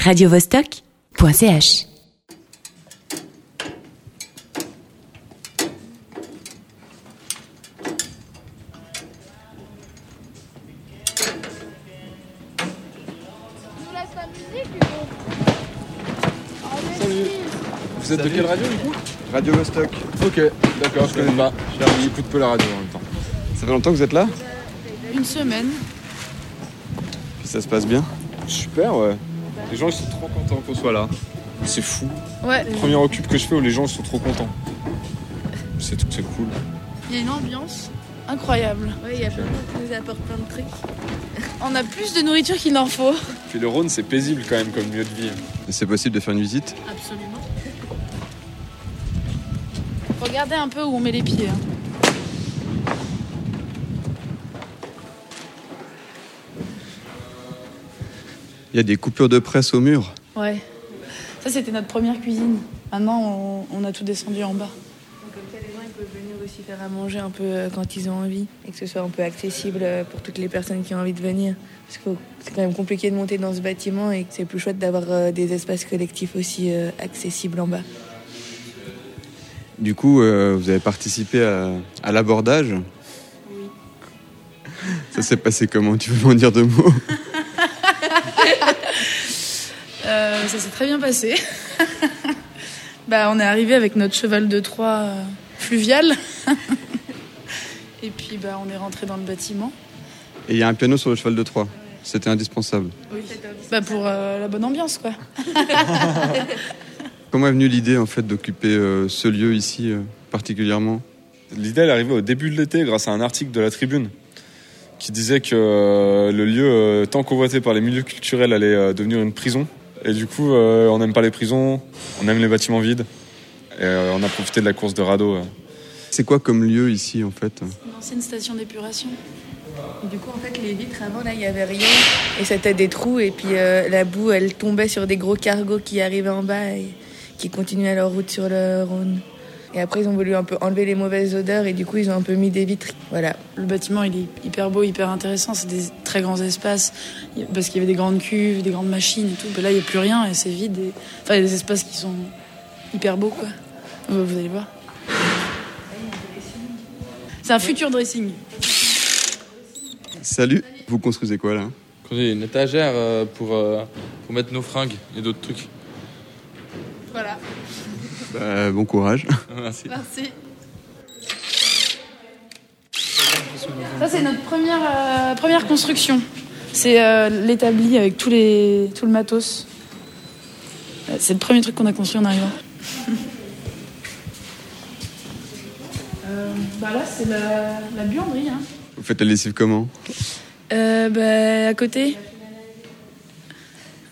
radiovostok.ch. Vous êtes de quelle radio du coup? Radio Vostok. Ok, d'accord, je connais pas. J'écoute peu la radio en même temps. Ça fait longtemps que vous êtes là? Une semaine. Puis ça se passe bien? Super, ouais. Les gens ils sont trop contents qu'on soit là. C'est fou. Ouais. Premier occupe que je fais où les gens sont trop contents. C'est c'est cool. Il y a une ambiance incroyable. Oui, il y a plein de gens qui nous apportent plein de trucs. On a plus de nourriture qu'il n'en faut. Puis le Rhône c'est paisible quand même comme lieu de vie. C'est possible de faire une visite? Absolument. Regardez un peu où on met les pieds. hein. Y a des coupures de presse au mur. Ouais. Ça, c'était notre première cuisine. Maintenant, on, on a tout descendu en bas. Donc, comme ça, les gens ils peuvent venir aussi faire à manger un peu euh, quand ils ont envie et que ce soit un peu accessible euh, pour toutes les personnes qui ont envie de venir. Parce que c'est quand même compliqué de monter dans ce bâtiment et que c'est plus chouette d'avoir euh, des espaces collectifs aussi accessibles en bas. Du coup, euh, vous avez participé à, à l'abordage? Ça s'est passé comment? Tu veux m'en dire deux mots Euh, ça s'est très bien passé. bah, on est arrivé avec notre cheval de Troie euh, fluvial. Et puis, bah, on est rentré dans le bâtiment. Et il y a un piano sur le cheval de Troie. C'était indispensable. Oui. Bah, pour euh, la bonne ambiance, quoi. Comment est venue l'idée en fait d'occuper euh, ce lieu ici euh, particulièrement? L'idée, elle est arrivée au début de l'été grâce à un article de la Tribune qui disait que le lieu tant convoité par les milieux culturels allait devenir une prison. Et du coup, euh, on n'aime pas les prisons, on aime les bâtiments vides. Et euh, on a profité de la course de radeau. euh. C'est quoi comme lieu ici en fait? Une ancienne station d'épuration. Et du coup, en fait, les vitres avant, là, il n'y avait rien. Et c'était des trous. Et puis euh, la boue, elle tombait sur des gros cargos qui arrivaient en bas et qui continuaient leur route sur le Rhône. Et après, ils ont voulu un peu enlever les mauvaises odeurs. Et du coup, ils ont un peu mis des vitres. Voilà. Le bâtiment, il est hyper beau, hyper intéressant. C'est des très grands espaces. Parce qu'il y avait des grandes cuves, des grandes machines et tout. Mais là, il n'y a plus rien et c'est vide. et- Enfin, il y a des espaces qui sont hyper beaux, quoi. Vous allez voir. C'est un futur dressing. Salut Vous construisez quoi là? Une étagère euh, pour, euh, pour mettre nos fringues et d'autres trucs. Bah, Bon courage. Merci. Merci. Ça, c'est notre première, euh, première construction. C'est euh, l'établi avec tous les, tout le matos. C'est le premier truc qu'on a construit en arrivant. Euh, bah là, c'est la, la buanderie. Hein. Vous faites la lessive comment? Euh, bah, à côté.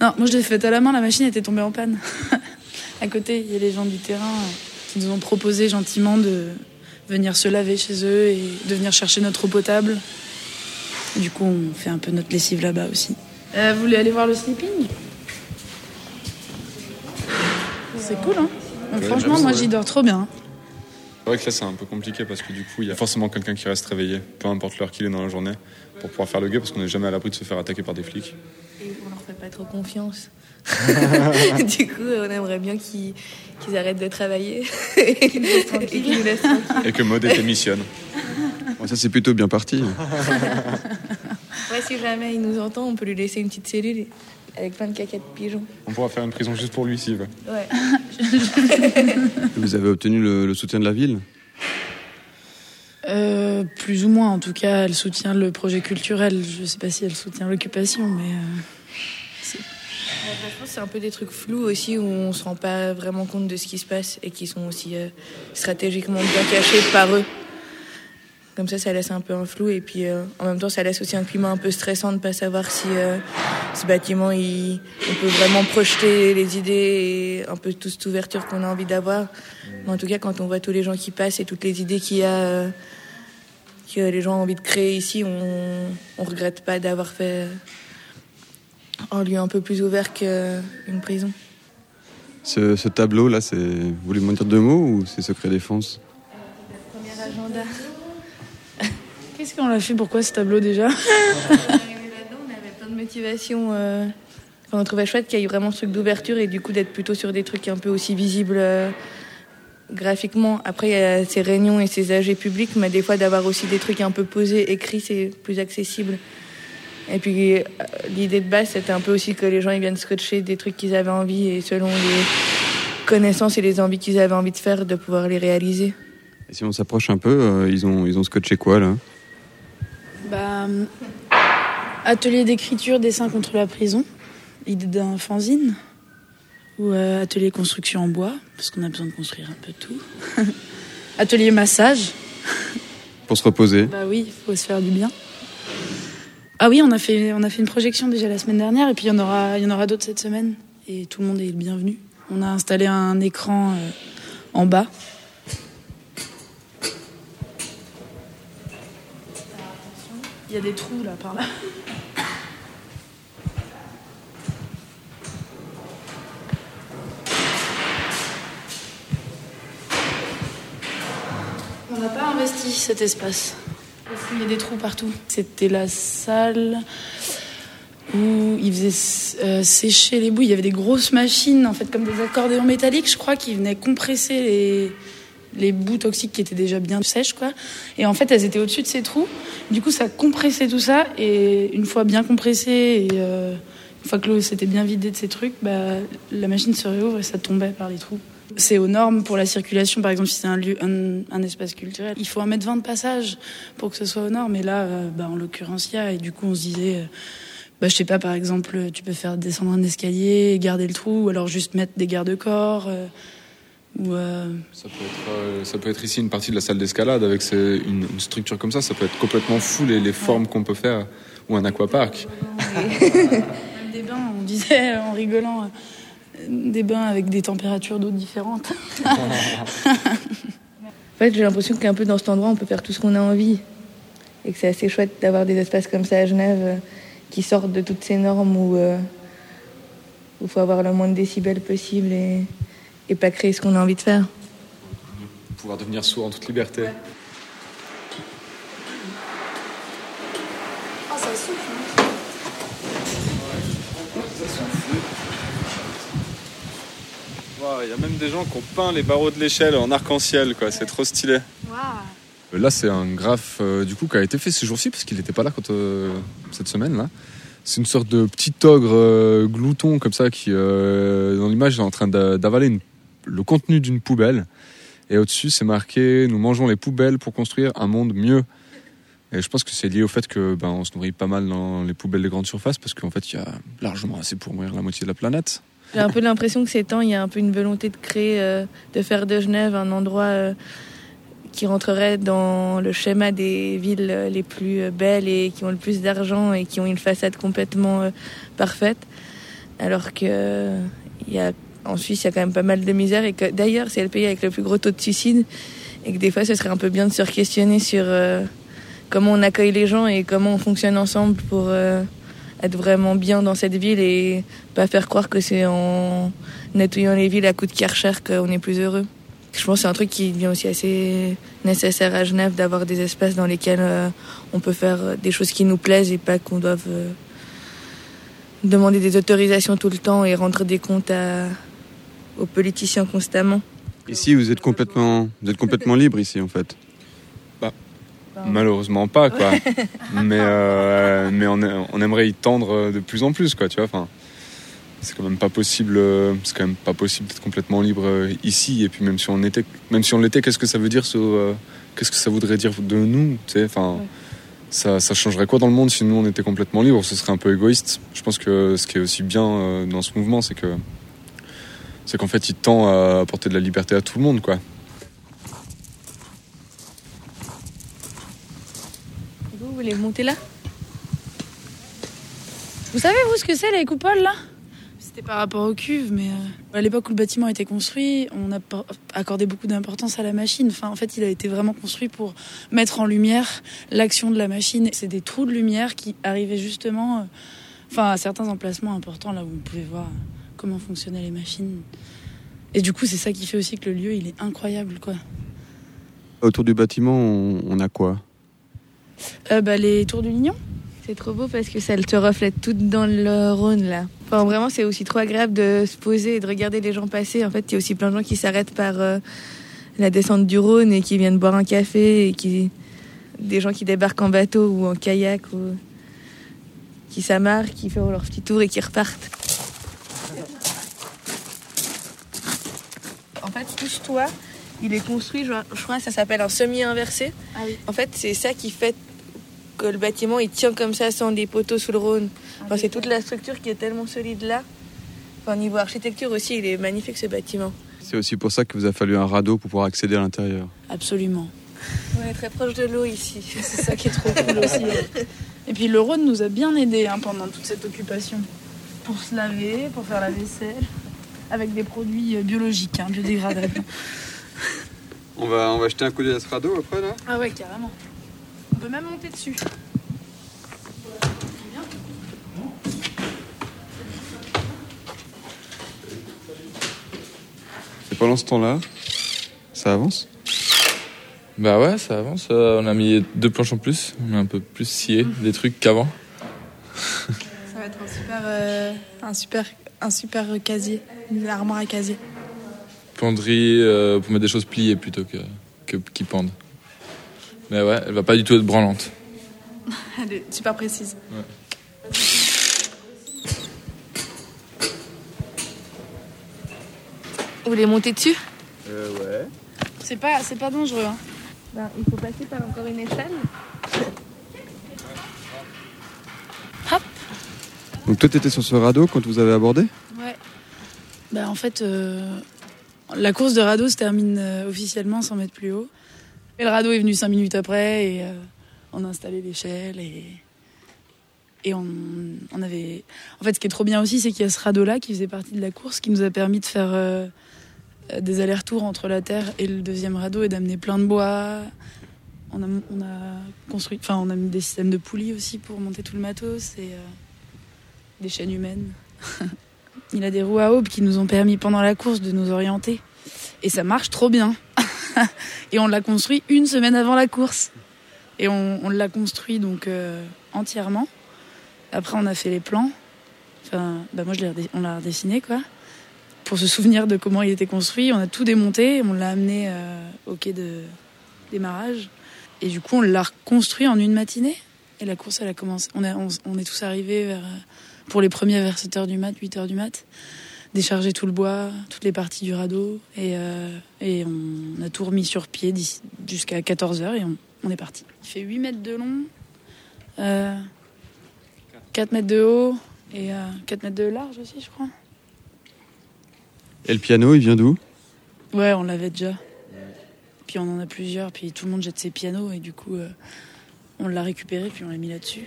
Non, moi je l'ai faite à la main, la machine était tombée en panne. à côté, il y a les gens du terrain qui nous ont proposé gentiment de venir se laver chez eux et de venir chercher notre eau potable. Et du coup, on fait un peu notre lessive là-bas aussi. Euh, vous voulez aller voir le sleeping? C'est cool, hein Ouais, Franchement, moi ouais. j'y dors trop bien. C'est vrai que là, c'est un peu compliqué parce que du coup, il y a forcément quelqu'un qui reste réveillé, peu importe l'heure qu'il est dans la journée, pour pouvoir faire le guet parce qu'on n'est jamais à l'abri de se faire attaquer par des flics. Fait pas trop confiance. du coup, on aimerait bien qu'ils arrêtent de travailler. et qu'ils nous laissent tranquilles. Et que Maud démissionne. Bon, Ça c'est plutôt bien parti. Ouais, si jamais il nous entend, on peut lui laisser une petite cellule avec plein de caca de pigeons. On pourra faire une prison juste pour lui s'il veut. Ouais. Vous avez obtenu le, le soutien de la ville? Euh, plus ou moins, en tout cas, elle soutient le projet culturel. Je sais pas si elle soutient l'occupation, mais euh, Franchement, c'est un peu des trucs flous aussi où on se rend pas vraiment compte de ce qui se passe et qui sont aussi euh, stratégiquement bien cachés par eux. Comme ça, ça laisse un peu un flou et puis euh, en même temps, ça laisse aussi un climat un peu stressant de pas savoir si euh, ce bâtiment, on peut vraiment projeter les idées et un peu toute cette ouverture qu'on a envie d'avoir. En tout cas, quand on voit tous les gens qui passent et toutes les idées qu'il y a, euh, que les gens ont envie de créer ici, on, on regrette pas d'avoir fait un lieu un peu plus ouvert qu'une prison. ce, ce tableau là, c'est. Vous voulez m'en dire deux mots ou c'est secret défense? Premier agenda. qu'est-ce qu'on l'a fait? Pourquoi ce tableau déjà? On est arrivé là-dedans, on avait plein de motivation euh, on trouvait chouette qu'il y ait vraiment ce truc d'ouverture et du coup d'être plutôt sur des trucs un peu aussi visibles euh, graphiquement. Après, il y a ces réunions et ces AG publics, mais des fois d'avoir aussi des trucs un peu posés, écrits, c'est plus accessible. Et puis euh, l'idée de base, c'était un peu aussi que les gens ils viennent scotcher des trucs qu'ils avaient envie et selon les connaissances et les envies qu'ils avaient envie de faire, de pouvoir les réaliser. Et si on s'approche un peu, euh, ils, ont, ils ont scotché quoi là? Bah, Atelier d'écriture, dessin contre la prison idée d'un fanzine ou euh, atelier construction en bois, parce qu'on a besoin de construire un peu tout. atelier massage. Pour se reposer. Bah oui, il faut se faire du bien. Ah oui, on a fait, on a fait une projection déjà la semaine dernière, et puis il y en aura, il y en aura d'autres cette semaine, et tout le monde est le bienvenu. On a installé un écran euh, en bas. Il y a des trous là par là. On n'a pas investi cet espace. Il y a des trous partout. C'était la salle où ils faisaient euh, sécher les bouts. Il y avait des grosses machines, en fait, comme des accordéons métalliques, je crois, qui venaient compresser les, les bouts toxiques qui étaient déjà bien sèches, quoi. Et en fait, elles étaient au-dessus de ces trous. Du coup, ça compressait tout ça. Et une fois bien compressé et euh, une fois que l'eau s'était bien vidée de ces trucs, bah, la machine se réouvre et ça tombait par les trous. C'est aux normes pour la circulation, par exemple, si c'est un lieu, un, espace culturel. Il faut un mètre vingt de passage pour que ce soit aux normes. Et là, euh, bah, en l'occurrence, il y a. Et du coup, on se disait, euh, bah, je sais pas, par exemple, tu peux faire descendre un escalier, garder le trou, ou alors juste mettre des garde-corps. Euh, ou ça, peut être, ça peut être ici une partie de la salle d'escalade avec une, structure comme ça. Ça peut être complètement fou les, les formes qu'on peut faire. Ou un aquapark. des bains, on disait en rigolant des bains avec des températures d'eau différentes. en fait, j'ai l'impression qu'un peu dans cet endroit, on peut faire tout ce qu'on a envie. Et que c'est assez chouette d'avoir des espaces comme ça à Genève euh, qui sortent de toutes ces normes où il euh, faut avoir le moins de décibels possible et, et pas créer ce qu'on a envie de faire. Pouvoir devenir sourd en toute liberté. Il y a même des gens qui ont peint les barreaux de l'échelle en arc-en-ciel, quoi. C'est trop stylé. Euh, là, c'est un graphe euh, du coup qui a été fait ces jours-ci parce qu'il n'était pas là quand, euh, cette semaine là. C'est une sorte de petit ogre glouton comme ça qui, dans l'image, est en train d'avaler le contenu d'une poubelle. Et au-dessus, c'est marqué Nous mangeons les poubelles pour construire un monde mieux. Et je pense que c'est lié au fait que ben, on se nourrit pas mal dans les poubelles de grande surface parce qu'en fait, il y a largement assez pour mourir la moitié de la planète. J'ai un peu l'impression que ces temps, il y a un peu une volonté de créer, euh, de faire de Genève un endroit euh, qui rentrerait dans le schéma des villes les plus belles et qui ont le plus d'argent et qui ont une façade complètement euh, parfaite. Alors que il y a, en Suisse, il y a quand même pas mal de misère et que d'ailleurs, c'est le pays avec le plus gros taux de suicide et que des fois, ce serait un peu bien de se questionner sur comment on accueille les gens et comment on fonctionne ensemble pour être vraiment bien dans cette ville et pas faire croire que c'est en nettoyant les villes à coups de Karcher qu'on est plus heureux. Je pense que c'est un truc qui devient aussi assez nécessaire à Genève d'avoir des espaces dans lesquels euh, on peut faire des choses qui nous plaisent et pas qu'on doive euh, demander des autorisations tout le temps et rendre des comptes aux politiciens constamment. Ici, vous êtes complètement, vous êtes complètement libre ici en fait. Malheureusement pas, quoi. mais euh, mais on, on, aimerait y tendre de plus en plus, quoi, tu vois. Enfin, c'est quand même pas possible. C'est quand même pas possible d'être complètement libre euh, ici. Et puis même si on était, même si on l'était, qu'est-ce que ça veut dire sur, euh, qu'est-ce que ça voudrait dire de nous, tu sais. Enfin, ça, ça changerait quoi dans le monde si nous on était complètement libre Ce serait un peu égoïste. Je pense que ce qui est aussi bien dans ce mouvement, c'est que c'est qu'en fait, il tend à apporter de la liberté à tout le monde, quoi. Voulez monter là Vous savez, vous, ce que c'est, les coupoles, là? C'était par rapport aux cuves, mais euh, à l'époque où le bâtiment a été construit, on a accordé beaucoup d'importance à la machine. Enfin, en fait, il a été vraiment construit pour mettre en lumière l'action de la machine. C'est des trous de lumière qui arrivaient justement euh, enfin, à certains emplacements importants, là où vous pouvez voir comment fonctionnaient les machines. Et du coup, c'est ça qui fait aussi que le lieu, il est incroyable, quoi. Autour du bâtiment, on a quoi? Euh, bah, Les tours du Lignon. C'est trop beau parce que ça te reflète tout dans le Rhône là. Enfin, vraiment, c'est aussi trop agréable de se poser et de regarder les gens passer. En fait, il y a aussi plein de gens qui s'arrêtent par euh, la descente du Rhône et qui viennent boire un café et qui des gens qui débarquent en bateau ou en kayak ou qui s'amarrent, qui font leur petit tour et qui repartent. En fait, touche-toi, il est construit, je crois, que ça s'appelle un semi-inversé. Ah oui. En fait, c'est ça qui fait que le bâtiment il tient comme ça sans des poteaux sous le Rhône. Enfin, c'est toute la structure qui est tellement solide là. Enfin, niveau architecture aussi, il est magnifique ce bâtiment. C'est aussi pour ça que vous a fallu un radeau pour pouvoir accéder à l'intérieur. Absolument. On est très proche de l'eau ici. C'est ça qui est trop cool aussi. Et puis le Rhône nous a bien aidés hein, pendant toute cette occupation. Pour se laver, pour faire la vaisselle, avec des produits euh, biologiques, hein, biodégradables. On va, on va jeter un coup d'œil à ce radeau après là Ah ouais, carrément. On peut même monter dessus. Et pendant ce temps-là, ça avance? Bah ouais, ça avance. Euh, on a mis deux planches en plus. On a un peu plus scié des trucs qu'avant. Ça va être un super, euh, un super, un super casier, une armoire à casier. Penderie euh, pour mettre des choses pliées plutôt que, que qui pendent. Mais ouais, elle va pas du tout être branlante. Elle est super précise. Vous voulez monter dessus? Euh, ouais. C'est pas, c'est pas dangereux. Hein. Ben, Il faut passer par encore une échelle. Donc toi, t'étais sur ce radeau quand vous avez abordé? Ouais. Bah en fait, euh, la course de radeau se termine euh, officiellement 100 mètres plus haut. Et le radeau est venu 5 minutes après et euh, on a installé l'échelle et on, avait. En fait, ce qui est trop bien aussi, c'est qu'il y a ce radeau-là qui faisait partie de la course, qui nous a permis de faire euh, des allers-retours entre la terre et le deuxième radeau et d'amener plein de bois. On a, on a construit, mis des systèmes de poulies aussi pour monter tout le matos et des chaînes humaines. Il a des roues à aube qui nous ont permis pendant la course de nous orienter. Et ça marche trop bien. et on l'a construit une semaine avant la course. Et on, l'a construit donc euh, entièrement. Après, on a fait les plans. Enfin, bah moi, on l'a redessiné, quoi. Pour se souvenir de comment il était construit. On a tout démonté. On l'a amené euh, au quai de démarrage. Et du coup, on l'a reconstruit en une matinée. Et la course, elle a commencé. On, est tous arrivés vers, pour les premiers vers 7h du mat, 8h du mat. Décharger tout le bois, toutes les parties du radeau. Et, euh, et on a tout remis sur pied jusqu'à 14h et on, on est parti. Il fait 8 mètres de long, euh, 4 mètres de haut et euh, 4 mètres de large aussi, je crois. Et le piano, il vient d'où? Ouais, on l'avait déjà. Puis on en a plusieurs, puis tout le monde jette ses pianos et du coup, euh, on l'a récupéré, puis on l'a mis là-dessus.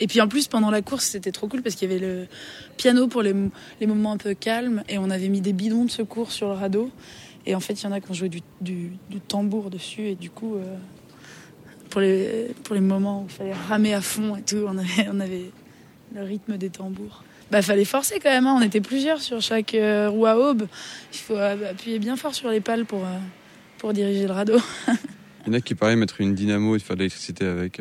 Et puis en plus, pendant la course, c'était trop cool parce qu'il y avait le piano pour les, les moments un peu calmes et on avait mis des bidons de secours sur le radeau. Et en fait, il y en a qui ont joué du, du, tambour dessus et du coup, euh, pour, les, pour les moments où il fallait ramer à fond et tout, on avait, on avait le rythme des tambours. Bah, fallait forcer quand même, hein. on était plusieurs sur chaque euh, roue à aube. Il faut appuyer bien fort sur les pales pour, euh, pour diriger le radeau. Il y en a qui paraît mettre une dynamo et faire de l'électricité avec.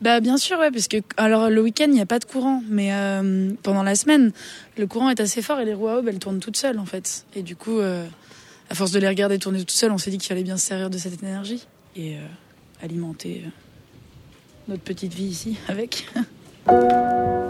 Bah bien sûr, parce que alors le week-end il n'y a pas de courant, mais euh, pendant la semaine le courant est assez fort et les roues à aube elles tournent toutes seules en fait. Et du coup, euh, à force de les regarder tourner toutes seules, on s'est dit qu'il fallait bien se servir de cette énergie et euh, alimenter notre petite vie ici avec.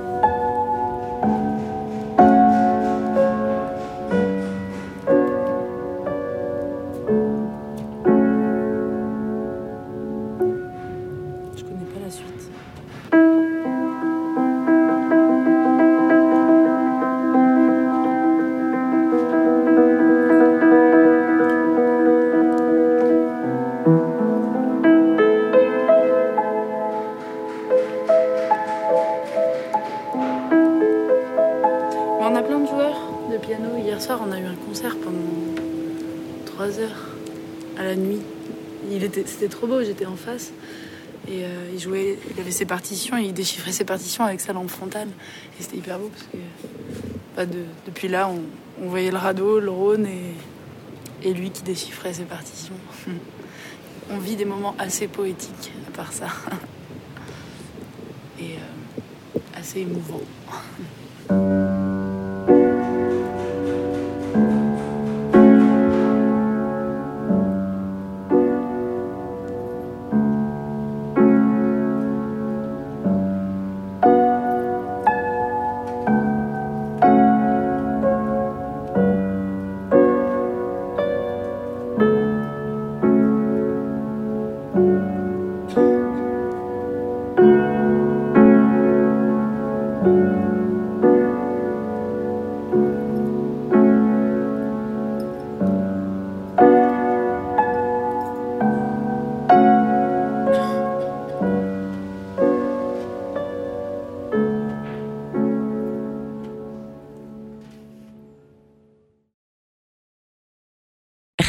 à la nuit. Il était, c'était trop beau, j'étais en face. Et euh, il jouait, il avait ses partitions, et il déchiffrait ses partitions avec sa lampe frontale. Et c'était hyper beau parce que bah, de- depuis là, on, voyait le radeau, le Rhône et, et lui qui déchiffrait ses partitions. on vit des moments assez poétiques à part ça. et assez émouvant.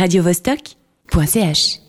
radiovostok.ch